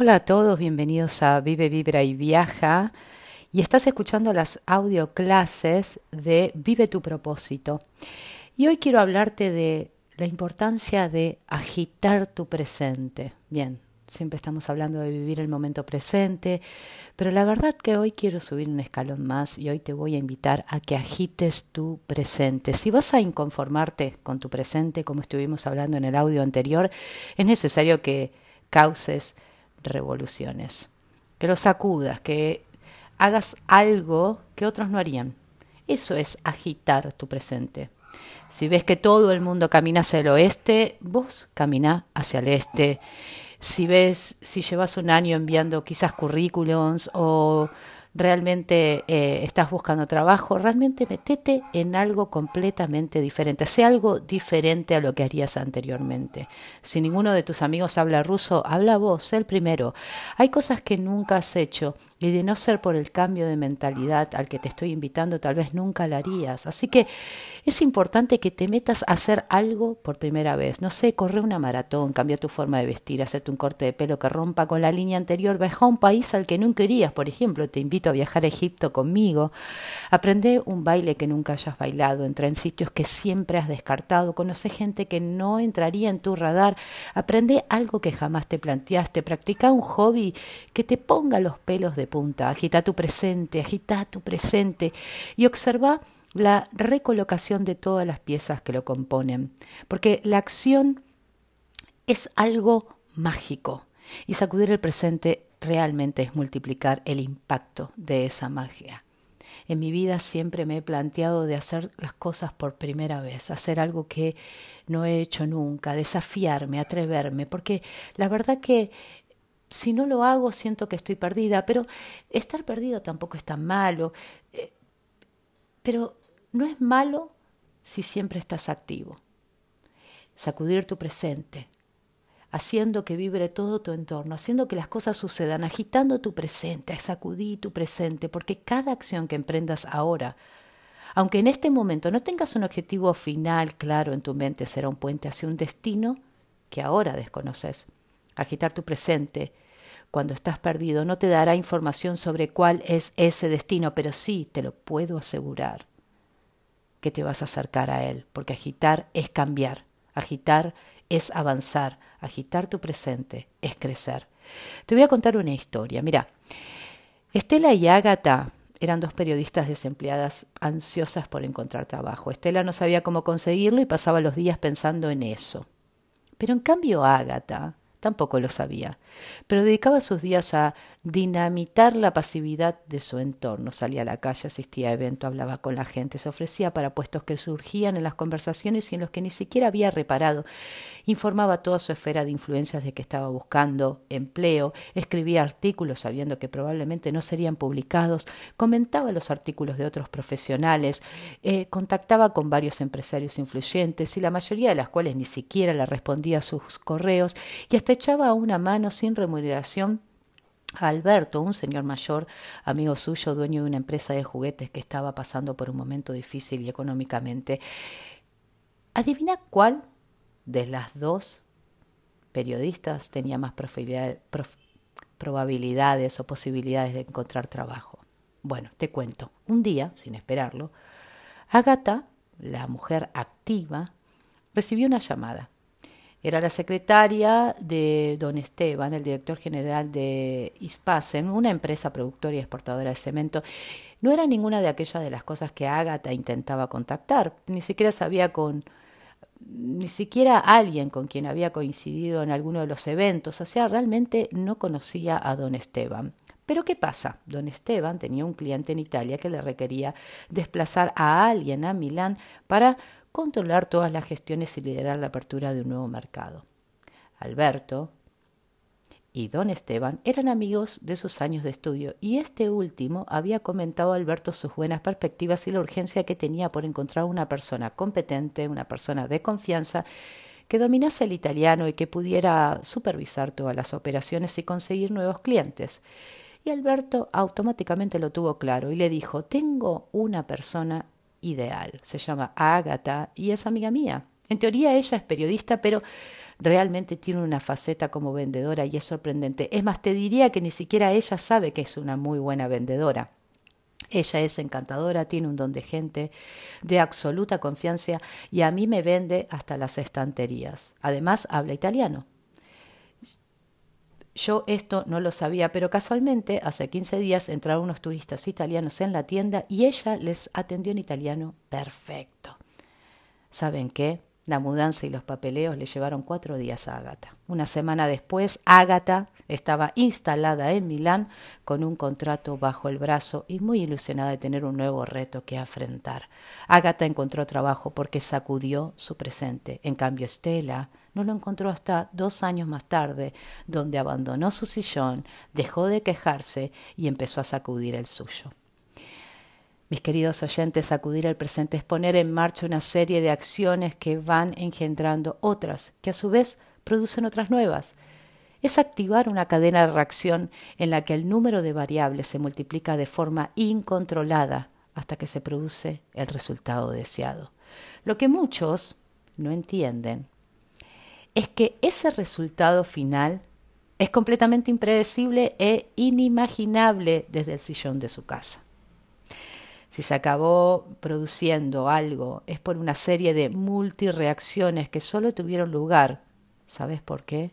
Hola a todos, bienvenidos a Vive, Vibra y Viaja. Y estás escuchando las audio clases de Vive tu propósito. Y hoy quiero hablarte de la importancia de agitar tu presente. Bien, siempre estamos hablando de vivir el momento presente, pero la verdad que hoy quiero subir un escalón más y hoy te voy a invitar a que agites tu presente. Si vas a inconformarte con tu presente, como estuvimos hablando en el audio anterior, es necesario que causes revoluciones, que lo sacudas, que hagas algo que otros no harían. Eso es agitar tu presente. Si ves que todo el mundo camina hacia el oeste, vos camina hacia el este. Si ves, si llevas un año enviando quizás currículums o realmente eh, estás buscando trabajo, realmente metete en algo completamente diferente, sea algo diferente a lo que harías anteriormente. Si ninguno de tus amigos habla ruso, habla vos, sé el primero. Hay cosas que nunca has hecho y de no ser por el cambio de mentalidad al que te estoy invitando, tal vez nunca lo harías. Así que es importante que te metas a hacer algo por primera vez. No sé, corre una maratón, cambia tu forma de vestir, hacerte un corte de pelo que rompa con la línea anterior, viaja a un país al que nunca irías, por ejemplo, te invito a viajar a Egipto conmigo, aprende un baile que nunca hayas bailado, entra en sitios que siempre has descartado, conoce gente que no entraría en tu radar, aprende algo que jamás te planteaste, practica un hobby que te ponga los pelos de punta, agita tu presente, agita tu presente y observa la recolocación de todas las piezas que lo componen, porque la acción es algo mágico. Y sacudir el presente realmente es multiplicar el impacto de esa magia. En mi vida siempre me he planteado de hacer las cosas por primera vez, hacer algo que no he hecho nunca, desafiarme, atreverme, porque la verdad que si no lo hago siento que estoy perdida, pero estar perdido tampoco es tan malo. Eh, pero no es malo si siempre estás activo. Sacudir tu presente, haciendo que vibre todo tu entorno, haciendo que las cosas sucedan, agitando tu presente, sacudir tu presente, porque cada acción que emprendas ahora, aunque en este momento no tengas un objetivo final claro en tu mente, será un puente hacia un destino que ahora desconoces. Agitar tu presente cuando estás perdido no te dará información sobre cuál es ese destino, pero sí te lo puedo asegurar que te vas a acercar a él, porque agitar es cambiar, agitar es avanzar, agitar tu presente es crecer. Te voy a contar una historia. Mira, Estela y Ágata eran dos periodistas desempleadas ansiosas por encontrar trabajo. Estela no sabía cómo conseguirlo y pasaba los días pensando en eso. Pero en cambio Ágata tampoco lo sabía, pero dedicaba sus días a dinamitar la pasividad de su entorno. Salía a la calle, asistía a eventos, hablaba con la gente, se ofrecía para puestos que surgían en las conversaciones y en los que ni siquiera había reparado. Informaba toda su esfera de influencias de que estaba buscando empleo, escribía artículos sabiendo que probablemente no serían publicados, comentaba los artículos de otros profesionales, eh, contactaba con varios empresarios influyentes y la mayoría de las cuales ni siquiera le respondía a sus correos y hasta echaba una mano sin remuneración Alberto, un señor mayor, amigo suyo, dueño de una empresa de juguetes que estaba pasando por un momento difícil y económicamente. Adivina cuál de las dos periodistas tenía más probabilidades o posibilidades de encontrar trabajo. Bueno, te cuento. Un día, sin esperarlo, Agata, la mujer activa, recibió una llamada. Era la secretaria de don Esteban, el director general de Ispacem, una empresa productora y exportadora de cemento. No era ninguna de aquellas de las cosas que Ágata intentaba contactar, ni siquiera sabía con ni siquiera alguien con quien había coincidido en alguno de los eventos, o sea, realmente no conocía a don Esteban. Pero ¿qué pasa? Don Esteban tenía un cliente en Italia que le requería desplazar a alguien a Milán para controlar todas las gestiones y liderar la apertura de un nuevo mercado. Alberto y don Esteban eran amigos de sus años de estudio y este último había comentado a Alberto sus buenas perspectivas y la urgencia que tenía por encontrar una persona competente, una persona de confianza que dominase el italiano y que pudiera supervisar todas las operaciones y conseguir nuevos clientes. Y Alberto automáticamente lo tuvo claro y le dijo, tengo una persona ideal. Se llama Ágata y es amiga mía. En teoría ella es periodista, pero realmente tiene una faceta como vendedora y es sorprendente. Es más, te diría que ni siquiera ella sabe que es una muy buena vendedora. Ella es encantadora, tiene un don de gente, de absoluta confianza y a mí me vende hasta las estanterías. Además, habla italiano. Yo esto no lo sabía, pero casualmente hace 15 días entraron unos turistas italianos en la tienda y ella les atendió en italiano perfecto. ¿Saben qué? La mudanza y los papeleos le llevaron cuatro días a Ágata. Una semana después, Ágata estaba instalada en Milán con un contrato bajo el brazo y muy ilusionada de tener un nuevo reto que afrontar. Ágata encontró trabajo porque sacudió su presente. En cambio, Estela no lo encontró hasta dos años más tarde, donde abandonó su sillón, dejó de quejarse y empezó a sacudir el suyo. Mis queridos oyentes, acudir al presente es poner en marcha una serie de acciones que van engendrando otras, que a su vez producen otras nuevas. Es activar una cadena de reacción en la que el número de variables se multiplica de forma incontrolada hasta que se produce el resultado deseado. Lo que muchos no entienden es que ese resultado final es completamente impredecible e inimaginable desde el sillón de su casa. Si se acabó produciendo algo es por una serie de multireacciones que solo tuvieron lugar. ¿Sabes por qué?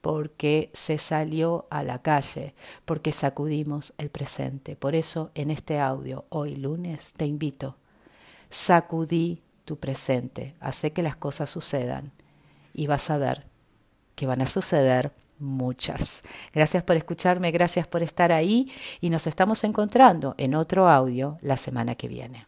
Porque se salió a la calle, porque sacudimos el presente. Por eso en este audio, hoy lunes, te invito. Sacudí tu presente, hace que las cosas sucedan y vas a ver que van a suceder muchas. Gracias por escucharme, gracias por estar ahí y nos estamos encontrando en otro audio la semana que viene.